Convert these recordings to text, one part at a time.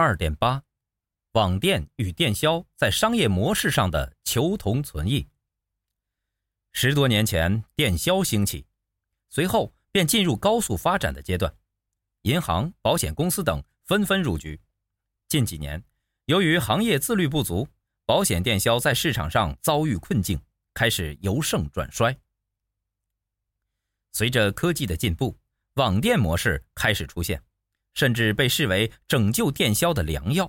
二点八，网店与电销在商业模式上的求同存异。十多年前，电销兴起，随后便进入高速发展的阶段，银行、保险公司等纷纷入局。近几年，由于行业自律不足，保险电销在市场上遭遇困境，开始由盛转衰。随着科技的进步，网店模式开始出现，甚至被视为拯救电销的良药。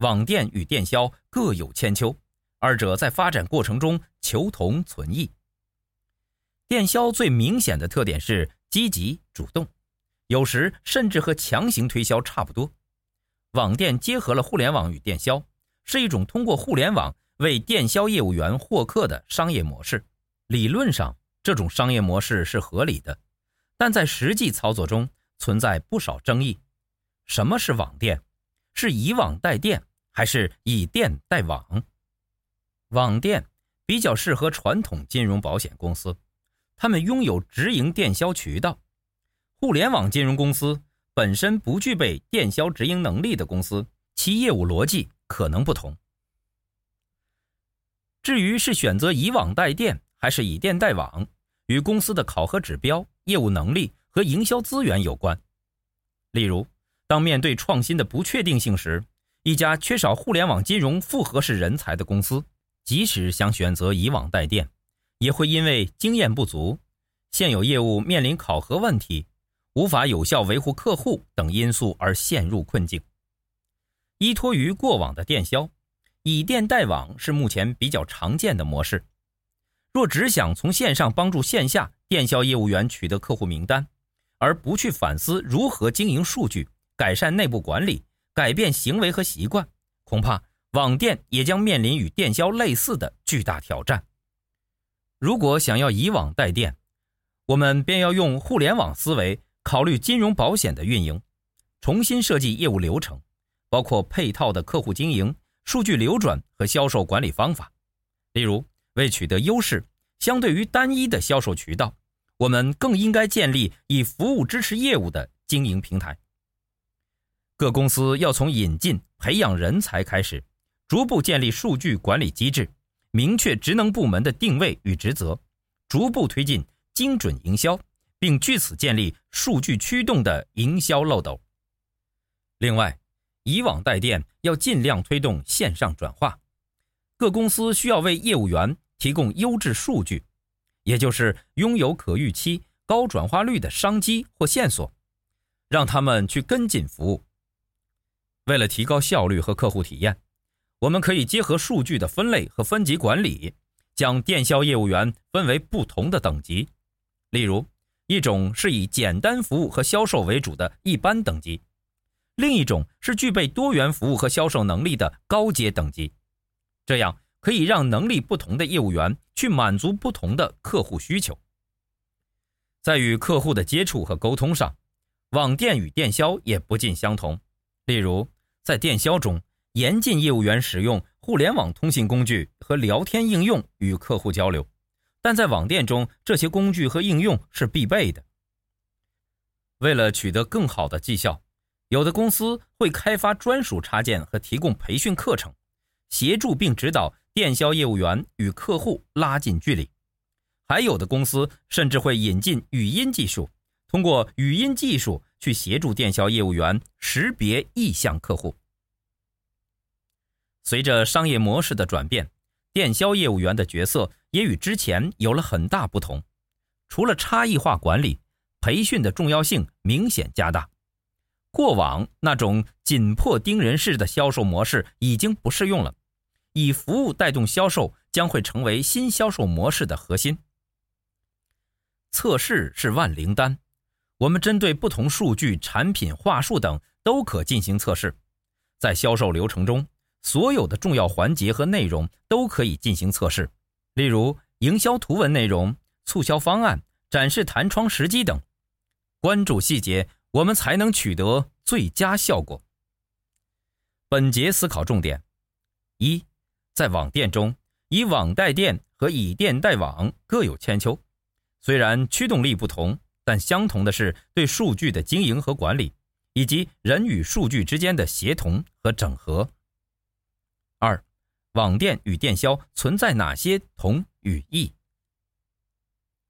网店与电销各有千秋，二者在发展过程中求同存异。电销最明显的特点是积极主动，有时甚至和强行推销差不多。网店结合了互联网与电销，是一种通过互联网为电销业务员获客的商业模式。理论上，这种商业模式是合理的。但在实际操作中存在不少争议。什么是网店？是以网代电，还是以电代网？网店比较适合传统金融保险公司，他们拥有直营电销渠道。互联网金融公司本身不具备电销直营能力的公司，其业务逻辑可能不同。至于是选择以网代电，还是以电代网，与公司的考核指标。业务能力和营销资源有关。例如，当面对创新的不确定性时，一家缺少互联网金融复合式人才的公司，即使想选择以网代电，也会因为经验不足、现有业务面临考核问题、无法有效维护客户等因素而陷入困境。依托于过往的电销，以电代网是目前比较常见的模式。若只想从线上帮助线下电销业务员取得客户名单，而不去反思如何经营数据、改善内部管理、改变行为和习惯，恐怕网店也将面临与电销类似的巨大挑战。如果想要以网代电，我们便要用互联网思维考虑金融保险的运营，重新设计业务流程，包括配套的客户经营、数据流转和销售管理方法，例如。为取得优势，相对于单一的销售渠道，我们更应该建立以服务支持业务的经营平台。各公司要从引进、培养人才开始，逐步建立数据管理机制，明确职能部门的定位与职责，逐步推进精准营销，并据此建立数据驱动的营销漏斗。另外，以网代电要尽量推动线上转化。各公司需要为业务员提供优质数据，也就是拥有可预期、高转化率的商机或线索，让他们去跟进服务。为了提高效率和客户体验，我们可以结合数据的分类和分级管理，将电销业务员分为不同的等级。例如，一种是以简单服务和销售为主的一般等级，另一种是具备多元服务和销售能力的高阶等级。这样可以让能力不同的业务员去满足不同的客户需求。在与客户的接触和沟通上，网店与电销也不尽相同。例如，在电销中，严禁业务员使用互联网通信工具和聊天应用与客户交流，但在网店中，这些工具和应用是必备的。为了取得更好的绩效，有的公司会开发专属插件和提供培训课程。协助并指导电销业务员与客户拉近距离，还有的公司甚至会引进语音技术，通过语音技术去协助电销业务员识别意向客户。随着商业模式的转变，电销业务员的角色也与之前有了很大不同。除了差异化管理，培训的重要性明显加大。过往那种紧迫盯人式的销售模式已经不适用了。以服务带动销售将会成为新销售模式的核心。测试是万灵丹，我们针对不同数据、产品、话术等都可进行测试。在销售流程中，所有的重要环节和内容都可以进行测试，例如营销图文内容、促销方案、展示弹窗时机等。关注细节，我们才能取得最佳效果。本节思考重点：一。在网店中，以网带电和以电带网各有千秋。虽然驱动力不同，但相同的是对数据的经营和管理，以及人与数据之间的协同和整合。二，网店与电销存在哪些同与异？